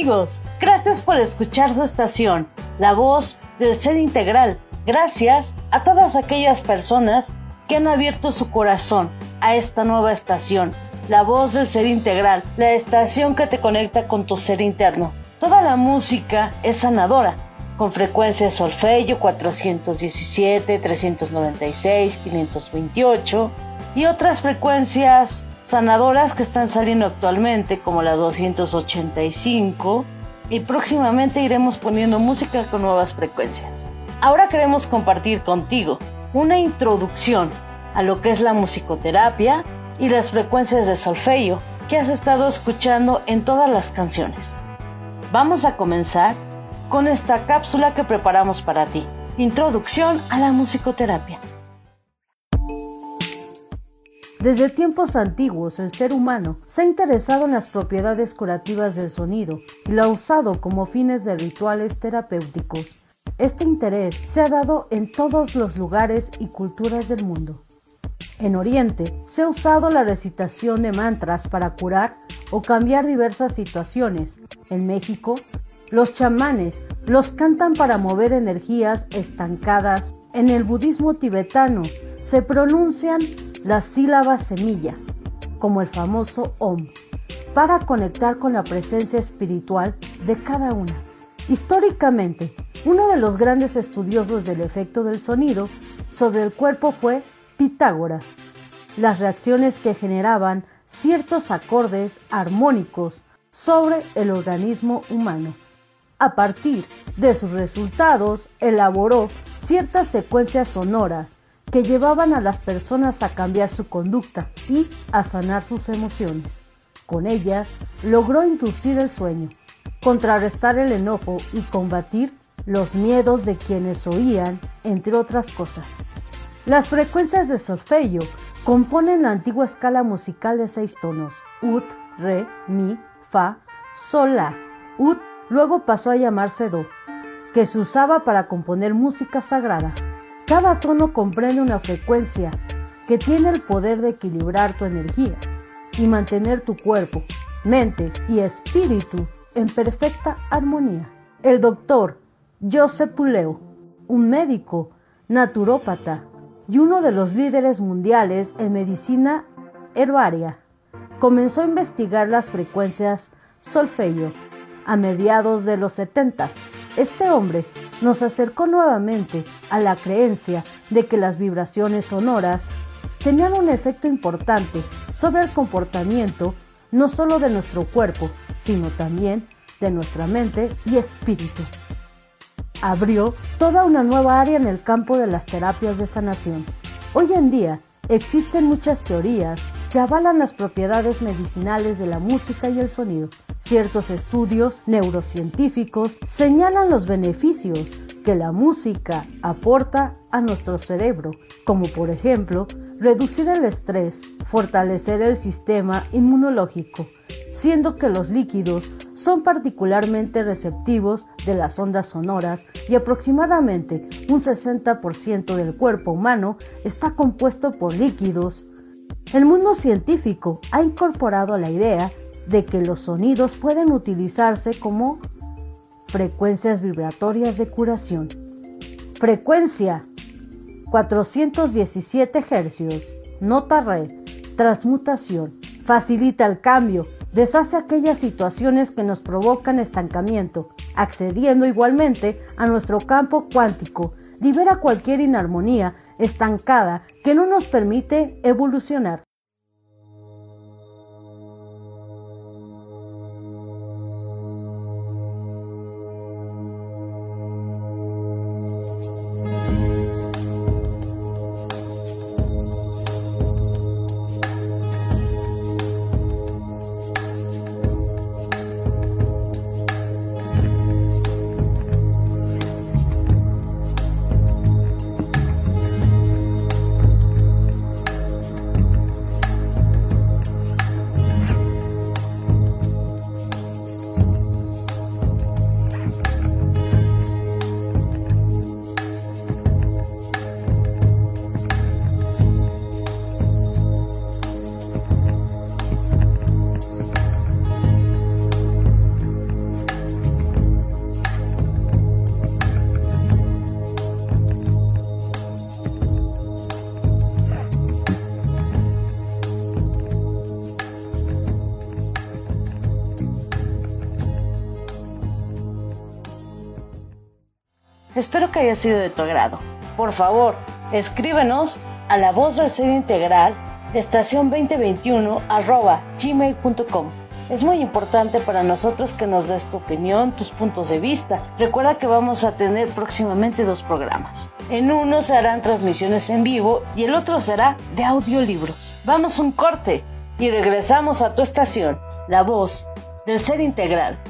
Amigos, gracias por escuchar su estación, La Voz del Ser Integral. Gracias a todas aquellas personas que han abierto su corazón a esta nueva estación, La Voz del Ser Integral, la estación que te conecta con tu ser interno. Toda la música es sanadora, con frecuencia solfeyo 417, 396, 528 y otras frecuencias sanadoras que están saliendo actualmente como la 285 y próximamente iremos poniendo música con nuevas frecuencias. Ahora queremos compartir contigo una introducción a lo que es la musicoterapia y las frecuencias de solfeo que has estado escuchando en todas las canciones. Vamos a comenzar con esta cápsula que preparamos para ti. Introducción a la musicoterapia. Desde tiempos antiguos el ser humano se ha interesado en las propiedades curativas del sonido y lo ha usado como fines de rituales terapéuticos. Este interés se ha dado en todos los lugares y culturas del mundo. En Oriente se ha usado la recitación de mantras para curar o cambiar diversas situaciones. En México, los chamanes los cantan para mover energías estancadas. En el budismo tibetano se pronuncian las sílabas semilla, como el famoso Om, para conectar con la presencia espiritual de cada una. Históricamente, uno de los grandes estudiosos del efecto del sonido sobre el cuerpo fue Pitágoras. Las reacciones que generaban ciertos acordes armónicos sobre el organismo humano. A partir de sus resultados, elaboró ciertas secuencias sonoras que llevaban a las personas a cambiar su conducta y a sanar sus emociones. Con ellas logró inducir el sueño, contrarrestar el enojo y combatir los miedos de quienes oían, entre otras cosas. Las frecuencias de solfeo componen la antigua escala musical de seis tonos, ut, re, mi, fa, sol, la. Ut luego pasó a llamarse do, que se usaba para componer música sagrada. Cada tono comprende una frecuencia que tiene el poder de equilibrar tu energía y mantener tu cuerpo, mente y espíritu en perfecta armonía. El doctor Joseph Puleo, un médico, naturópata y uno de los líderes mundiales en medicina herbaria, comenzó a investigar las frecuencias solfeo a mediados de los 70 este hombre nos acercó nuevamente a la creencia de que las vibraciones sonoras tenían un efecto importante sobre el comportamiento no solo de nuestro cuerpo, sino también de nuestra mente y espíritu. Abrió toda una nueva área en el campo de las terapias de sanación. Hoy en día existen muchas teorías que avalan las propiedades medicinales de la música y el sonido, Ciertos estudios neurocientíficos señalan los beneficios que la música aporta a nuestro cerebro, como por ejemplo reducir el estrés, fortalecer el sistema inmunológico, siendo que los líquidos son particularmente receptivos de las ondas sonoras y aproximadamente un 60% del cuerpo humano está compuesto por líquidos. El mundo científico ha incorporado la idea de que los sonidos pueden utilizarse como frecuencias vibratorias de curación. Frecuencia 417 Hz, nota re, transmutación, facilita el cambio, deshace aquellas situaciones que nos provocan estancamiento, accediendo igualmente a nuestro campo cuántico, libera cualquier inarmonía estancada que no nos permite evolucionar. Espero que haya sido de tu agrado. Por favor, escríbenos a la voz del ser integral estación 2021 arroba gmail.com. Es muy importante para nosotros que nos des tu opinión, tus puntos de vista. Recuerda que vamos a tener próximamente dos programas. En uno se harán transmisiones en vivo y el otro será de audiolibros. Vamos un corte y regresamos a tu estación, la voz del ser integral.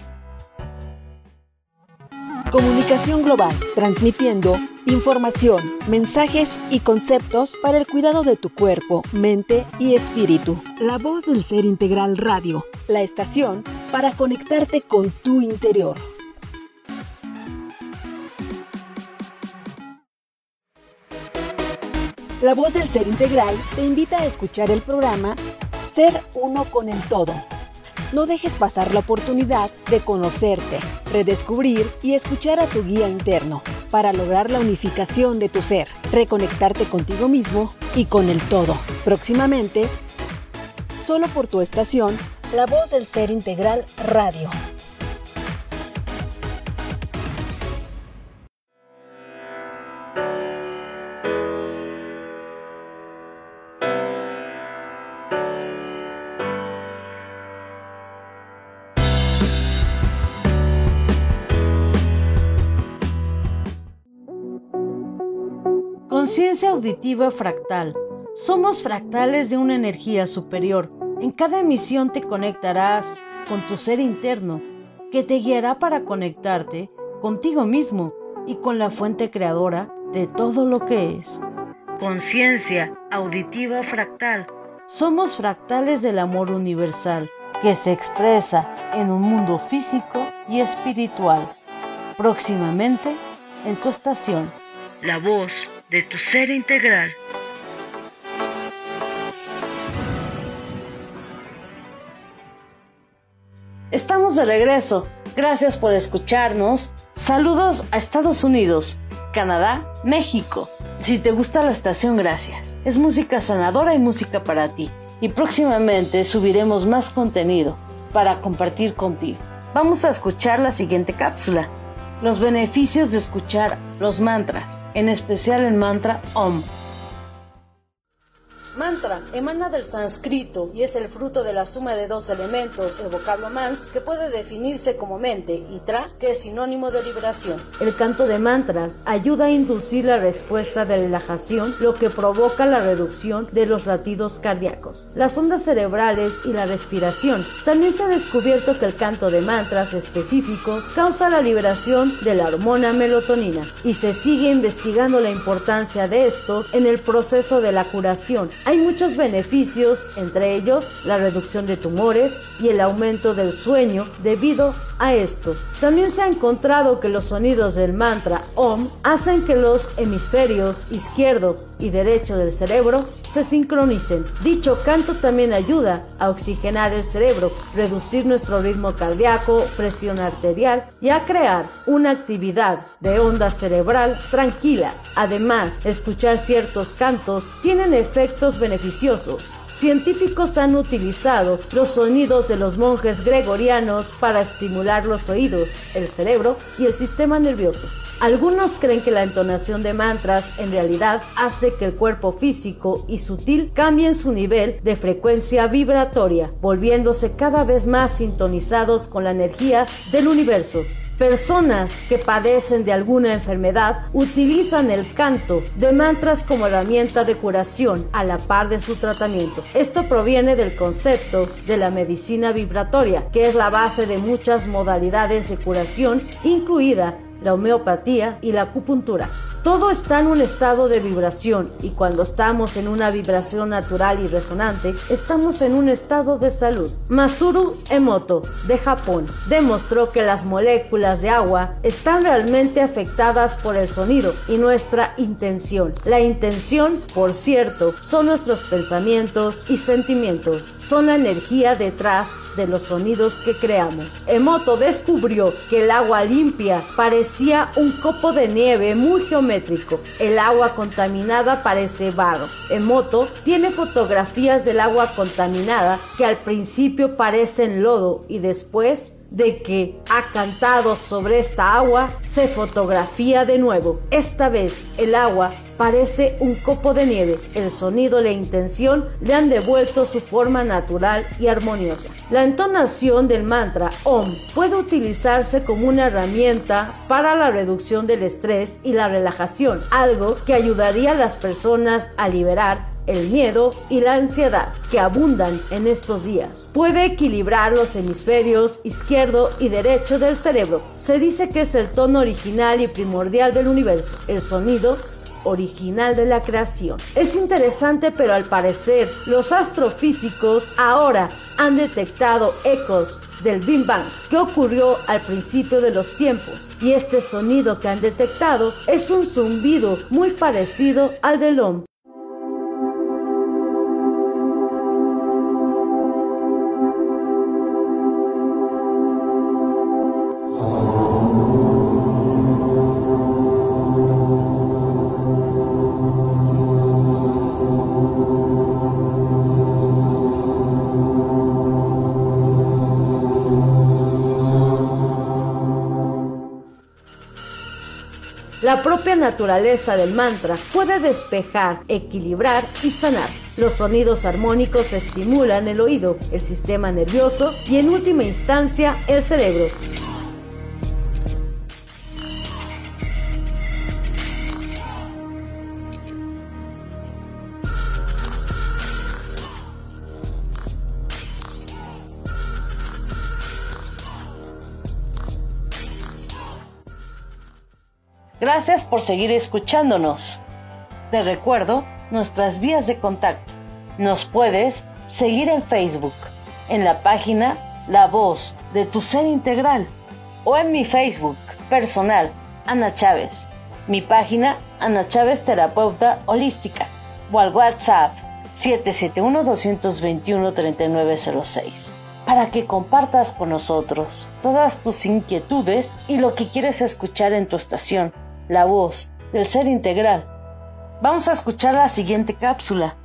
Comunicación global, transmitiendo información, mensajes y conceptos para el cuidado de tu cuerpo, mente y espíritu. La voz del ser integral radio, la estación para conectarte con tu interior. La voz del ser integral te invita a escuchar el programa Ser uno con el todo no dejes pasar la oportunidad de conocerte, redescubrir y escuchar a tu guía interno para lograr la unificación de tu ser, reconectarte contigo mismo y con el todo. Próximamente, solo por tu estación, La Voz del Ser Integral Radio. Auditiva fractal. Somos fractales de una energía superior. En cada emisión te conectarás con tu ser interno, que te guiará para conectarte contigo mismo y con la fuente creadora de todo lo que es. Conciencia auditiva fractal. Somos fractales del amor universal, que se expresa en un mundo físico y espiritual. Próximamente en tu estación, La Voz de tu ser integral. Estamos de regreso. Gracias por escucharnos. Saludos a Estados Unidos, Canadá, México. Si te gusta la estación, gracias. Es música sanadora y música para ti. Y próximamente subiremos más contenido para compartir contigo. Vamos a escuchar la siguiente cápsula. Los beneficios de escuchar los mantras, en especial el mantra OM. Mantra emana del sánscrito y es el fruto de la suma de dos elementos, el vocablo mans, que puede definirse como mente, y tra, que es sinónimo de liberación. El canto de mantras ayuda a inducir la respuesta de relajación, lo que provoca la reducción de los latidos cardíacos, las ondas cerebrales y la respiración. También se ha descubierto que el canto de mantras específicos causa la liberación de la hormona melatonina y se sigue investigando la importancia de esto en el proceso de la curación hay muchos beneficios, entre ellos la reducción de tumores y el aumento del sueño debido a esto. También se ha encontrado que los sonidos del mantra OM hacen que los hemisferios izquierdo y derecho del cerebro se sincronicen. Dicho canto también ayuda a oxigenar el cerebro, reducir nuestro ritmo cardíaco, presión arterial y a crear una actividad de onda cerebral tranquila. Además, escuchar ciertos cantos tienen efectos beneficiosos. Científicos han utilizado los sonidos de los monjes gregorianos para estimular los oídos, el cerebro y el sistema nervioso. Algunos creen que la entonación de mantras en realidad hace que el cuerpo físico y sutil cambien su nivel de frecuencia vibratoria, volviéndose cada vez más sintonizados con la energía del universo. Personas que padecen de alguna enfermedad utilizan el canto de mantras como herramienta de curación a la par de su tratamiento. Esto proviene del concepto de la medicina vibratoria, que es la base de muchas modalidades de curación, incluida la homeopatía y la acupuntura. Todo está en un estado de vibración y cuando estamos en una vibración natural y resonante, estamos en un estado de salud. Masuru Emoto, de Japón, demostró que las moléculas de agua están realmente afectadas por el sonido y nuestra intención. La intención, por cierto, son nuestros pensamientos y sentimientos, son la energía detrás de los sonidos que creamos. Emoto descubrió que el agua limpia parecía un copo de nieve muy geométrico. El agua contaminada parece barro. Emoto tiene fotografías del agua contaminada que al principio parecen lodo y después de que ha cantado sobre esta agua, se fotografía de nuevo. Esta vez el agua parece un copo de nieve. El sonido y la intención le han devuelto su forma natural y armoniosa. La entonación del mantra OM puede utilizarse como una herramienta para la reducción del estrés y la relajación, algo que ayudaría a las personas a liberar el miedo y la ansiedad que abundan en estos días. Puede equilibrar los hemisferios izquierdo y derecho del cerebro. Se dice que es el tono original y primordial del universo. El sonido original de la creación. Es interesante, pero al parecer los astrofísicos ahora han detectado ecos del Big Bang que ocurrió al principio de los tiempos y este sonido que han detectado es un zumbido muy parecido al del OM La propia naturaleza del mantra puede despejar, equilibrar y sanar. Los sonidos armónicos estimulan el oído, el sistema nervioso y en última instancia el cerebro. Por seguir escuchándonos. Te recuerdo nuestras vías de contacto. Nos puedes seguir en Facebook, en la página La Voz de tu Ser Integral o en mi Facebook personal, Ana Chávez, mi página Ana Chávez Terapeuta Holística o al WhatsApp 771-221-3906 para que compartas con nosotros todas tus inquietudes y lo que quieres escuchar en tu estación la voz del ser integral. Vamos a escuchar la siguiente cápsula.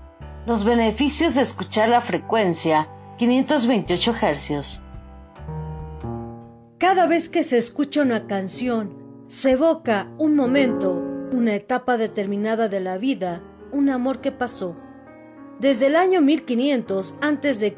Los beneficios de escuchar la frecuencia 528 Hz. Cada vez que se escucha una canción, se evoca un momento, una etapa determinada de la vida, un amor que pasó. Desde el año 1500 a.C.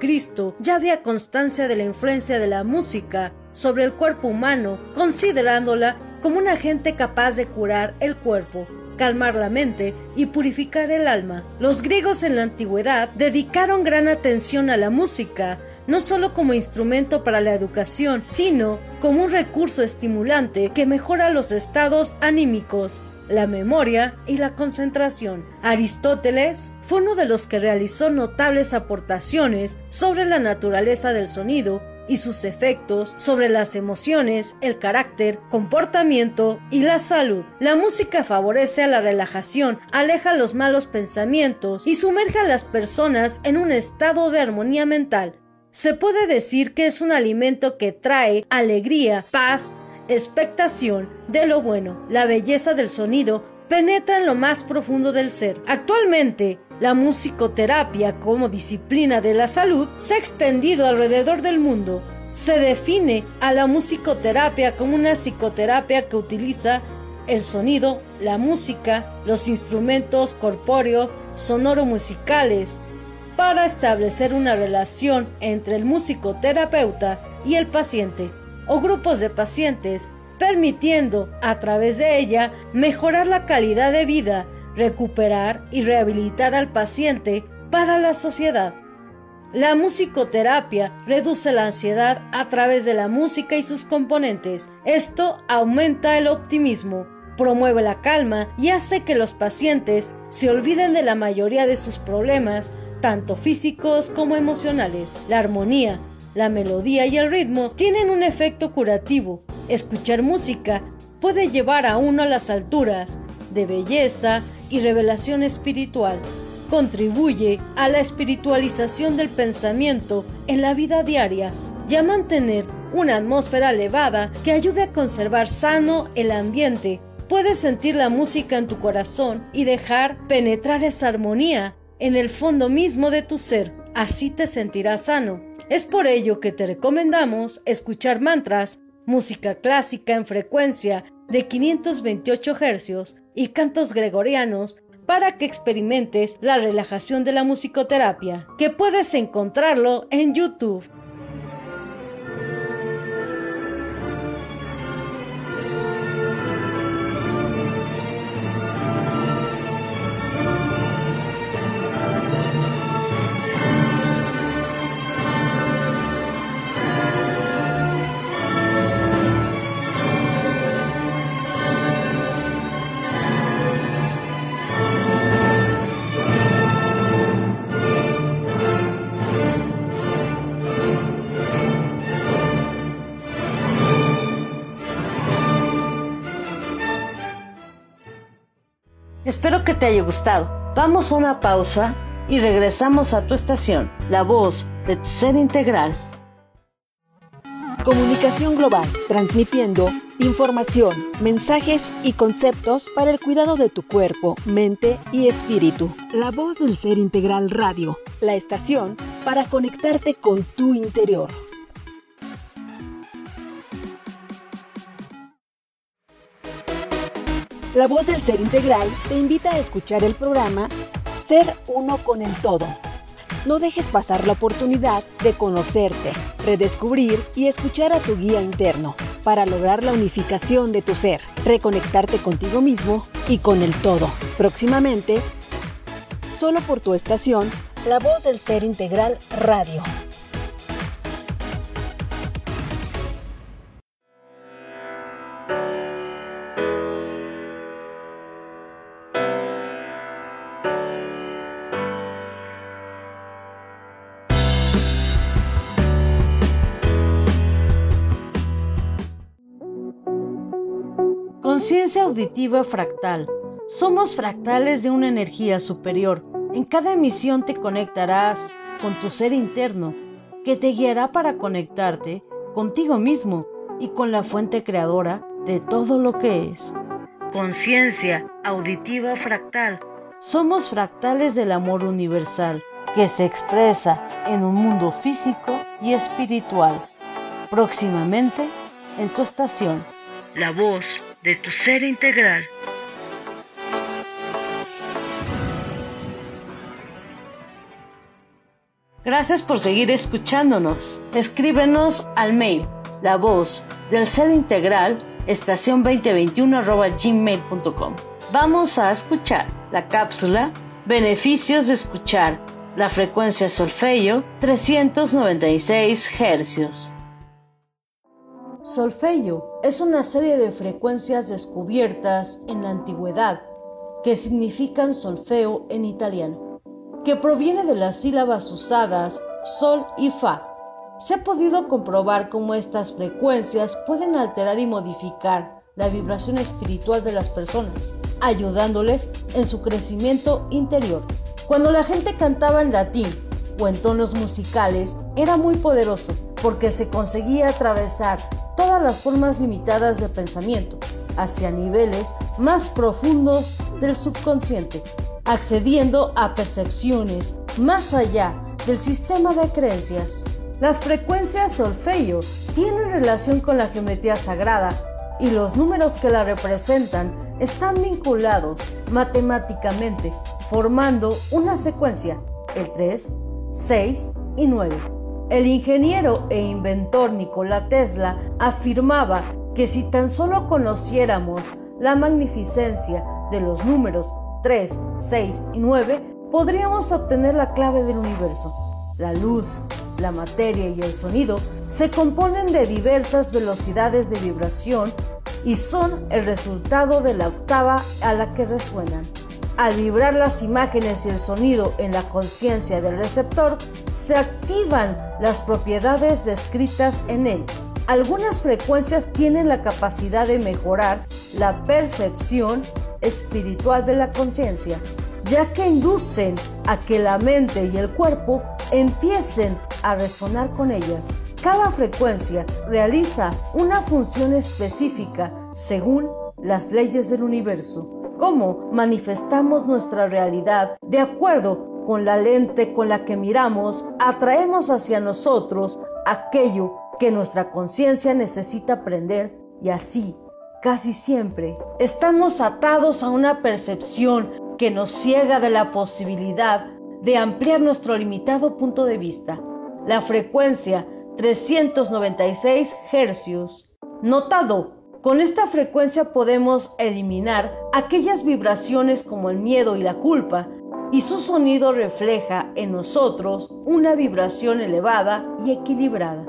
ya había constancia de la influencia de la música sobre el cuerpo humano, considerándola como un agente capaz de curar el cuerpo, calmar la mente y purificar el alma. Los griegos en la antigüedad dedicaron gran atención a la música, no solo como instrumento para la educación, sino como un recurso estimulante que mejora los estados anímicos, la memoria y la concentración. Aristóteles fue uno de los que realizó notables aportaciones sobre la naturaleza del sonido y sus efectos sobre las emociones, el carácter, comportamiento y la salud. La música favorece a la relajación, aleja los malos pensamientos y sumerge a las personas en un estado de armonía mental. Se puede decir que es un alimento que trae alegría, paz, expectación de lo bueno. La belleza del sonido penetra en lo más profundo del ser. Actualmente, la musicoterapia como disciplina de la salud se ha extendido alrededor del mundo. Se define a la musicoterapia como una psicoterapia que utiliza el sonido, la música, los instrumentos corpóreo, sonoro-musicales, para establecer una relación entre el musicoterapeuta y el paciente o grupos de pacientes, permitiendo a través de ella mejorar la calidad de vida recuperar y rehabilitar al paciente para la sociedad. La musicoterapia reduce la ansiedad a través de la música y sus componentes. Esto aumenta el optimismo, promueve la calma y hace que los pacientes se olviden de la mayoría de sus problemas, tanto físicos como emocionales. La armonía, la melodía y el ritmo tienen un efecto curativo. Escuchar música puede llevar a uno a las alturas de belleza, y revelación espiritual. Contribuye a la espiritualización del pensamiento en la vida diaria y a mantener una atmósfera elevada que ayude a conservar sano el ambiente. Puedes sentir la música en tu corazón y dejar penetrar esa armonía en el fondo mismo de tu ser. Así te sentirás sano. Es por ello que te recomendamos escuchar mantras, música clásica en frecuencia de 528 Hz y cantos gregorianos para que experimentes la relajación de la musicoterapia, que puedes encontrarlo en YouTube. Te haya gustado. Vamos a una pausa y regresamos a tu estación, la voz de tu ser integral. Comunicación global, transmitiendo información, mensajes y conceptos para el cuidado de tu cuerpo, mente y espíritu. La voz del ser integral radio, la estación para conectarte con tu interior. La voz del ser integral te invita a escuchar el programa Ser uno con el todo. No dejes pasar la oportunidad de conocerte, redescubrir y escuchar a tu guía interno para lograr la unificación de tu ser, reconectarte contigo mismo y con el todo. Próximamente, solo por tu estación, La Voz del Ser Integral Radio. Auditiva fractal. Somos fractales de una energía superior. En cada emisión te conectarás con tu ser interno, que te guiará para conectarte contigo mismo y con la fuente creadora de todo lo que es. Conciencia auditiva fractal. Somos fractales del amor universal, que se expresa en un mundo físico y espiritual. Próximamente en tu estación, la voz de tu ser integral. Gracias por seguir escuchándonos. Escríbenos al mail la voz del ser integral estación 2021 gmail.com. Vamos a escuchar la cápsula Beneficios de escuchar la frecuencia solfeo 396 Hz. Solfeo es una serie de frecuencias descubiertas en la antigüedad que significan solfeo en italiano, que proviene de las sílabas usadas sol y fa. Se ha podido comprobar cómo estas frecuencias pueden alterar y modificar la vibración espiritual de las personas, ayudándoles en su crecimiento interior. Cuando la gente cantaba en latín o en tonos musicales, era muy poderoso porque se conseguía atravesar todas las formas limitadas de pensamiento hacia niveles más profundos del subconsciente, accediendo a percepciones más allá del sistema de creencias. Las frecuencias solfeo tienen relación con la geometría sagrada y los números que la representan están vinculados matemáticamente, formando una secuencia, el 3, 6 y 9. El ingeniero e inventor Nikola Tesla afirmaba que si tan solo conociéramos la magnificencia de los números 3, 6 y 9, podríamos obtener la clave del universo. La luz, la materia y el sonido se componen de diversas velocidades de vibración y son el resultado de la octava a la que resuenan. Al vibrar las imágenes y el sonido en la conciencia del receptor, se activan las propiedades descritas en él. Algunas frecuencias tienen la capacidad de mejorar la percepción espiritual de la conciencia, ya que inducen a que la mente y el cuerpo empiecen a resonar con ellas. Cada frecuencia realiza una función específica según las leyes del universo cómo manifestamos nuestra realidad de acuerdo con la lente con la que miramos, atraemos hacia nosotros aquello que nuestra conciencia necesita aprender y así, casi siempre, estamos atados a una percepción que nos ciega de la posibilidad de ampliar nuestro limitado punto de vista. La frecuencia 396 Hz. Notado, con esta frecuencia podemos eliminar aquellas vibraciones como el miedo y la culpa, y su sonido refleja en nosotros una vibración elevada y equilibrada.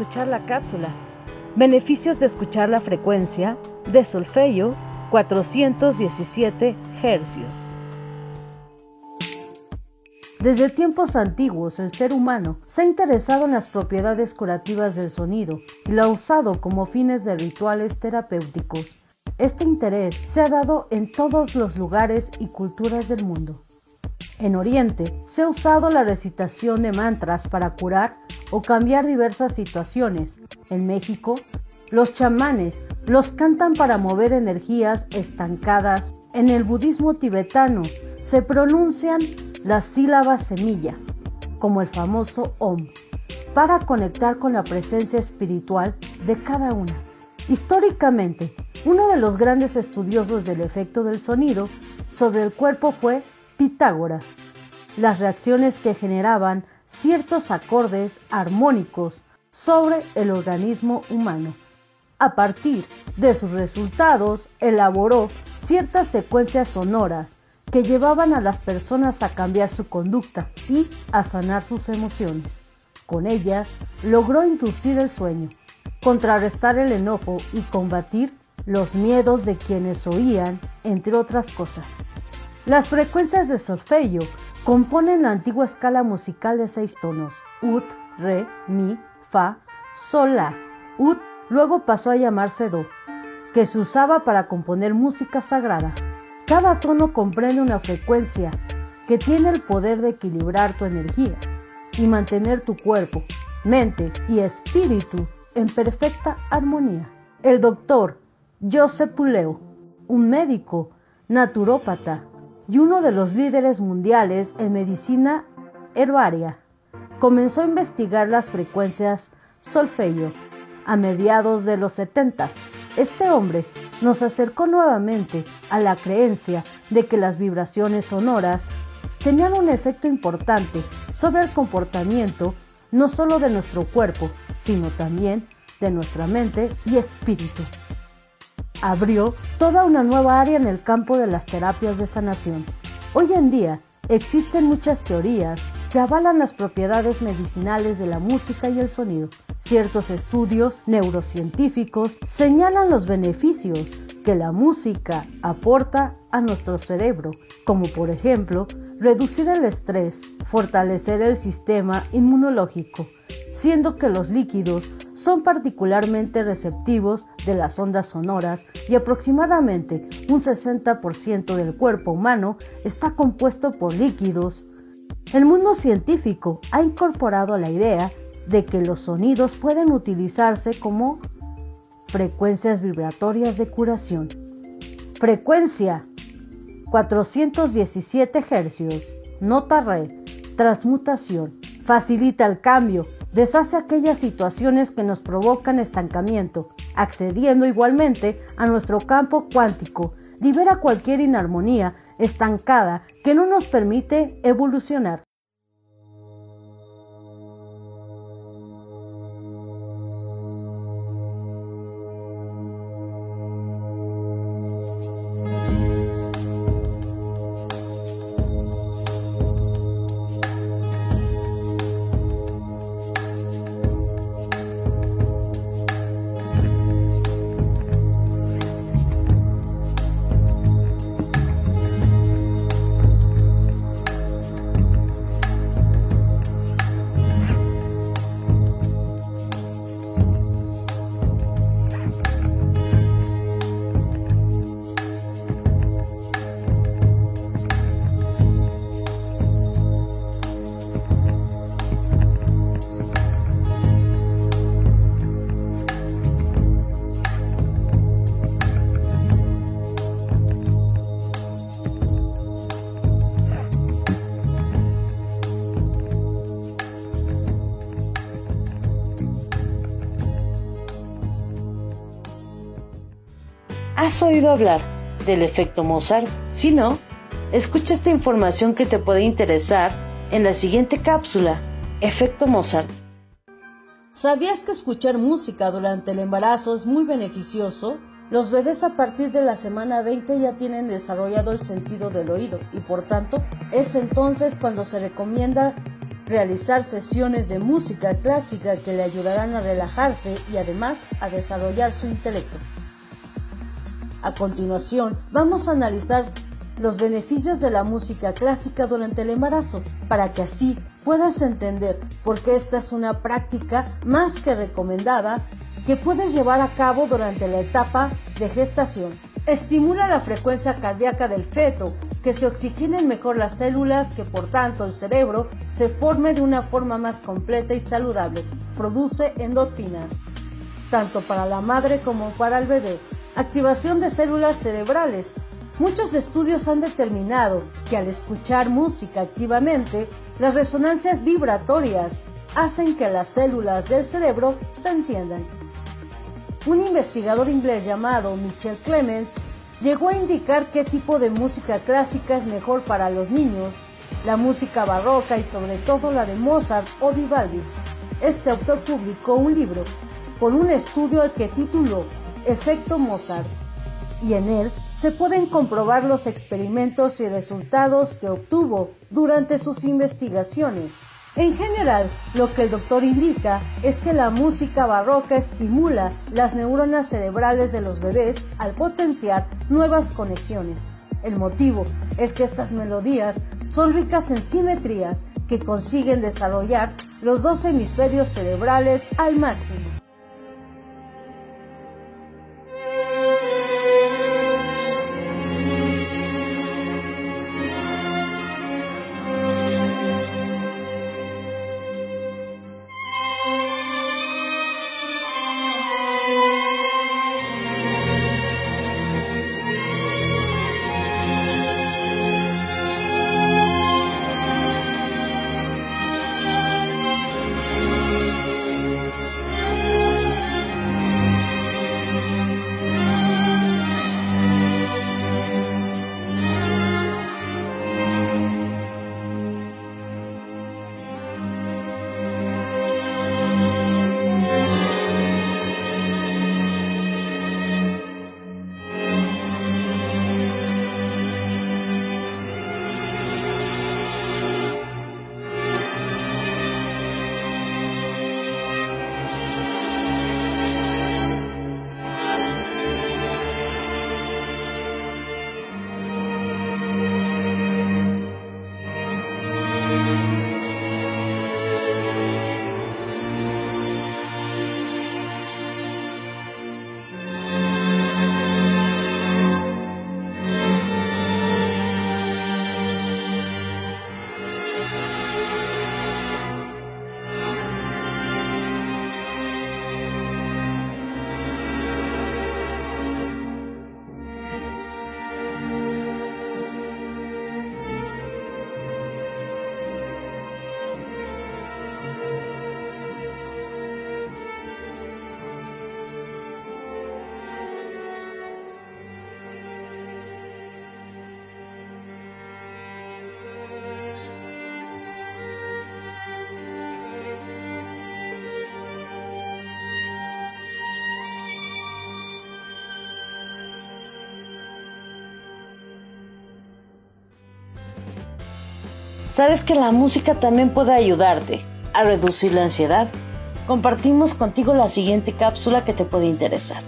Escuchar la cápsula. Beneficios de escuchar la frecuencia de solfeo 417 Hz. Desde tiempos antiguos el ser humano se ha interesado en las propiedades curativas del sonido y lo ha usado como fines de rituales terapéuticos. Este interés se ha dado en todos los lugares y culturas del mundo. En Oriente se ha usado la recitación de mantras para curar o cambiar diversas situaciones. En México, los chamanes los cantan para mover energías estancadas. En el budismo tibetano se pronuncian las sílabas semilla, como el famoso Om, para conectar con la presencia espiritual de cada una. Históricamente, uno de los grandes estudiosos del efecto del sonido sobre el cuerpo fue Pitágoras. Las reacciones que generaban ciertos acordes armónicos sobre el organismo humano. A partir de sus resultados, elaboró ciertas secuencias sonoras que llevaban a las personas a cambiar su conducta y a sanar sus emociones. Con ellas, logró inducir el sueño, contrarrestar el enojo y combatir los miedos de quienes oían, entre otras cosas. Las frecuencias de solfeo componen la antigua escala musical de seis tonos, ut, re, mi, fa, sol, la. Ut luego pasó a llamarse do, que se usaba para componer música sagrada. Cada tono comprende una frecuencia que tiene el poder de equilibrar tu energía y mantener tu cuerpo, mente y espíritu en perfecta armonía. El doctor Joseph Puleo, un médico naturópata y uno de los líderes mundiales en medicina herbaria, comenzó a investigar las frecuencias solfeo a mediados de los 70. Este hombre nos acercó nuevamente a la creencia de que las vibraciones sonoras tenían un efecto importante sobre el comportamiento no solo de nuestro cuerpo, sino también de nuestra mente y espíritu abrió toda una nueva área en el campo de las terapias de sanación. Hoy en día existen muchas teorías que avalan las propiedades medicinales de la música y el sonido. Ciertos estudios neurocientíficos señalan los beneficios que la música aporta a nuestro cerebro, como por ejemplo reducir el estrés, fortalecer el sistema inmunológico, siendo que los líquidos son particularmente receptivos de las ondas sonoras y aproximadamente un 60% del cuerpo humano está compuesto por líquidos. El mundo científico ha incorporado la idea de que los sonidos pueden utilizarse como frecuencias vibratorias de curación. Frecuencia 417 Hz Nota re. Transmutación. Facilita el cambio. Deshace aquellas situaciones que nos provocan estancamiento, accediendo igualmente a nuestro campo cuántico. Libera cualquier inarmonía estancada que no nos permite evolucionar. ¿Has oído hablar del efecto Mozart? Si no, escucha esta información que te puede interesar en la siguiente cápsula, Efecto Mozart. ¿Sabías que escuchar música durante el embarazo es muy beneficioso? Los bebés a partir de la semana 20 ya tienen desarrollado el sentido del oído y por tanto es entonces cuando se recomienda realizar sesiones de música clásica que le ayudarán a relajarse y además a desarrollar su intelecto. A continuación, vamos a analizar los beneficios de la música clásica durante el embarazo, para que así puedas entender por qué esta es una práctica más que recomendada que puedes llevar a cabo durante la etapa de gestación. Estimula la frecuencia cardíaca del feto, que se oxigenen mejor las células, que por tanto el cerebro se forme de una forma más completa y saludable. Produce endorfinas, tanto para la madre como para el bebé Activación de células cerebrales. Muchos estudios han determinado que al escuchar música activamente, las resonancias vibratorias hacen que las células del cerebro se enciendan. Un investigador inglés llamado Michel Clements llegó a indicar qué tipo de música clásica es mejor para los niños, la música barroca y sobre todo la de Mozart o Vivaldi. Este autor publicó un libro con un estudio al que tituló efecto Mozart, y en él se pueden comprobar los experimentos y resultados que obtuvo durante sus investigaciones. En general, lo que el doctor indica es que la música barroca estimula las neuronas cerebrales de los bebés al potenciar nuevas conexiones. El motivo es que estas melodías son ricas en simetrías que consiguen desarrollar los dos hemisferios cerebrales al máximo. ¿Sabes que la música también puede ayudarte a reducir la ansiedad? Compartimos contigo la siguiente cápsula que te puede interesar.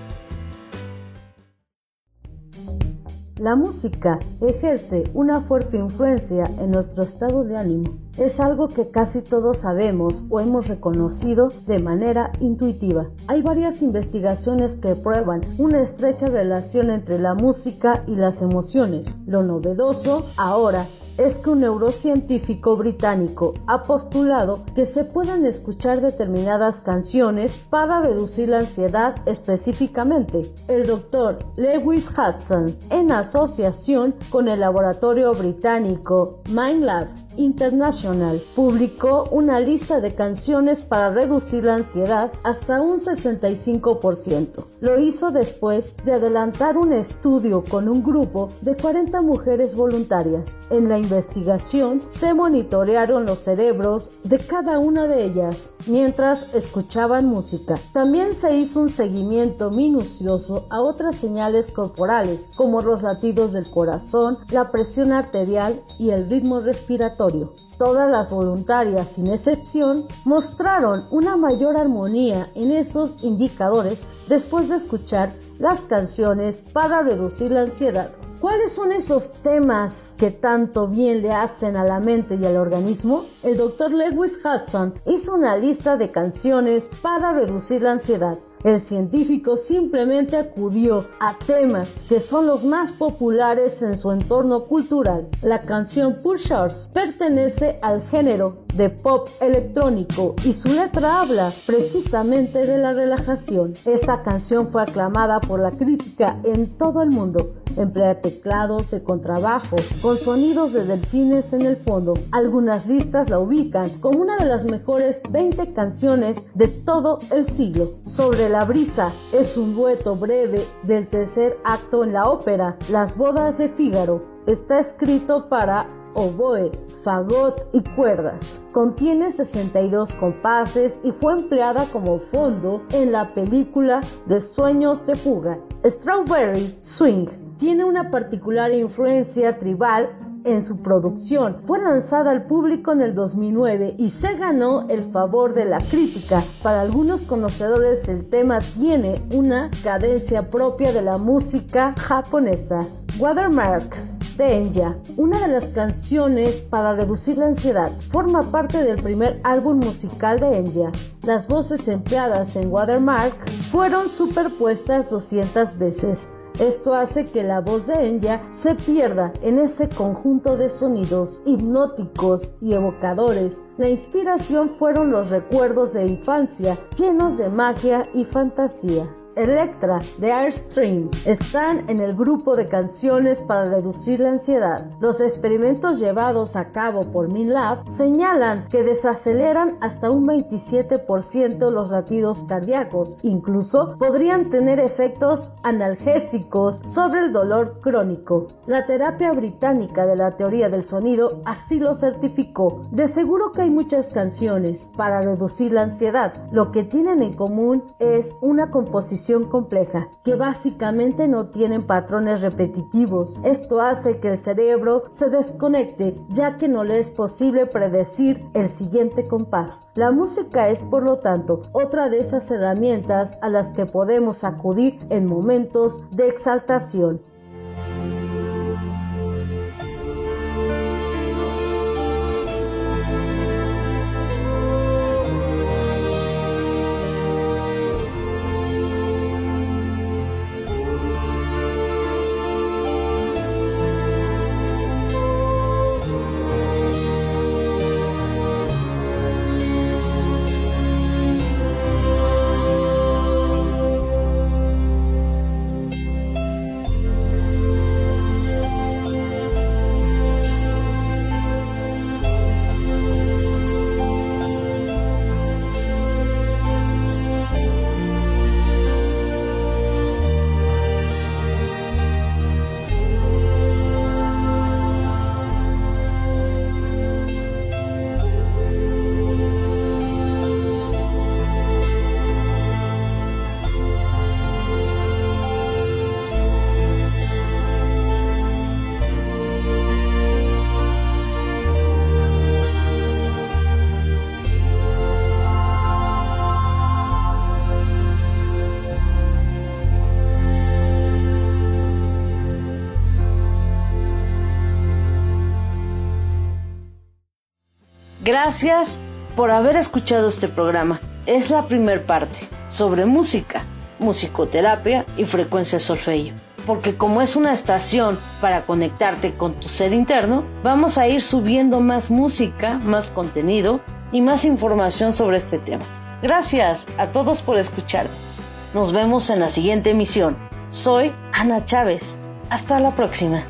La música ejerce una fuerte influencia en nuestro estado de ánimo. Es algo que casi todos sabemos o hemos reconocido de manera intuitiva. Hay varias investigaciones que prueban una estrecha relación entre la música y las emociones. Lo novedoso ahora es que un neurocientífico británico ha postulado que se pueden escuchar determinadas canciones para reducir la ansiedad específicamente. El doctor Lewis Hudson, en asociación con el laboratorio británico MindLab, International publicó una lista de canciones para reducir la ansiedad hasta un 65%. Lo hizo después de adelantar un estudio con un grupo de 40 mujeres voluntarias. En la investigación se monitorearon los cerebros de cada una de ellas mientras escuchaban música. También se hizo un seguimiento minucioso a otras señales corporales como los latidos del corazón, la presión arterial y el ritmo respiratorio Todas las voluntarias, sin excepción, mostraron una mayor armonía en esos indicadores después de escuchar las canciones para reducir la ansiedad. ¿Cuáles son esos temas que tanto bien le hacen a la mente y al organismo? El Dr. Lewis Hudson hizo una lista de canciones para reducir la ansiedad el científico simplemente acudió a temas que son los más populares en su entorno cultural. La canción Pushers pertenece al género de pop electrónico y su letra habla precisamente de la relajación. Esta canción fue aclamada por la crítica en todo el mundo. Emplea teclados y contrabajo con sonidos de delfines en el fondo. Algunas listas la ubican como una de las mejores 20 canciones de todo el siglo. Sobre la brisa es un dueto breve del tercer acto en la ópera Las bodas de Fígaro. Está escrito para oboe, fagot y cuerdas. Contiene 62 compases y fue empleada como fondo en la película de Sueños de Fuga. Strawberry Swing tiene una particular influencia tribal en su producción. Fue lanzada al público en el 2009 y se ganó el favor de la crítica. Para algunos conocedores el tema tiene una cadencia propia de la música japonesa. Watermark de Enya, una de las canciones para reducir la ansiedad, forma parte del primer álbum musical de Enya. Las voces empleadas en Watermark fueron superpuestas 200 veces. Esto hace que la voz de Enya se pierda en ese conjunto de sonidos hipnóticos y evocadores. La inspiración fueron los recuerdos de infancia llenos de magia y fantasía. Electra de Airstream están en el grupo de canciones para reducir la ansiedad. Los experimentos llevados a cabo por MinLab señalan que desaceleran hasta un 27% los latidos cardíacos. Incluso podrían tener efectos analgésicos sobre el dolor crónico. La terapia británica de la teoría del sonido así lo certificó. De seguro que hay muchas canciones para reducir la ansiedad. Lo que tienen en común es una composición compleja, que básicamente no tienen patrones repetitivos. Esto hace que el cerebro se desconecte, ya que no le es posible predecir el siguiente compás. La música es, por lo tanto, otra de esas herramientas a las que podemos acudir en momentos de exaltación. Gracias por haber escuchado este programa. Es la primer parte sobre música, musicoterapia y frecuencia solfeyo. Porque como es una estación para conectarte con tu ser interno, vamos a ir subiendo más música, más contenido y más información sobre este tema. Gracias a todos por escucharnos. Nos vemos en la siguiente emisión. Soy Ana Chávez. Hasta la próxima.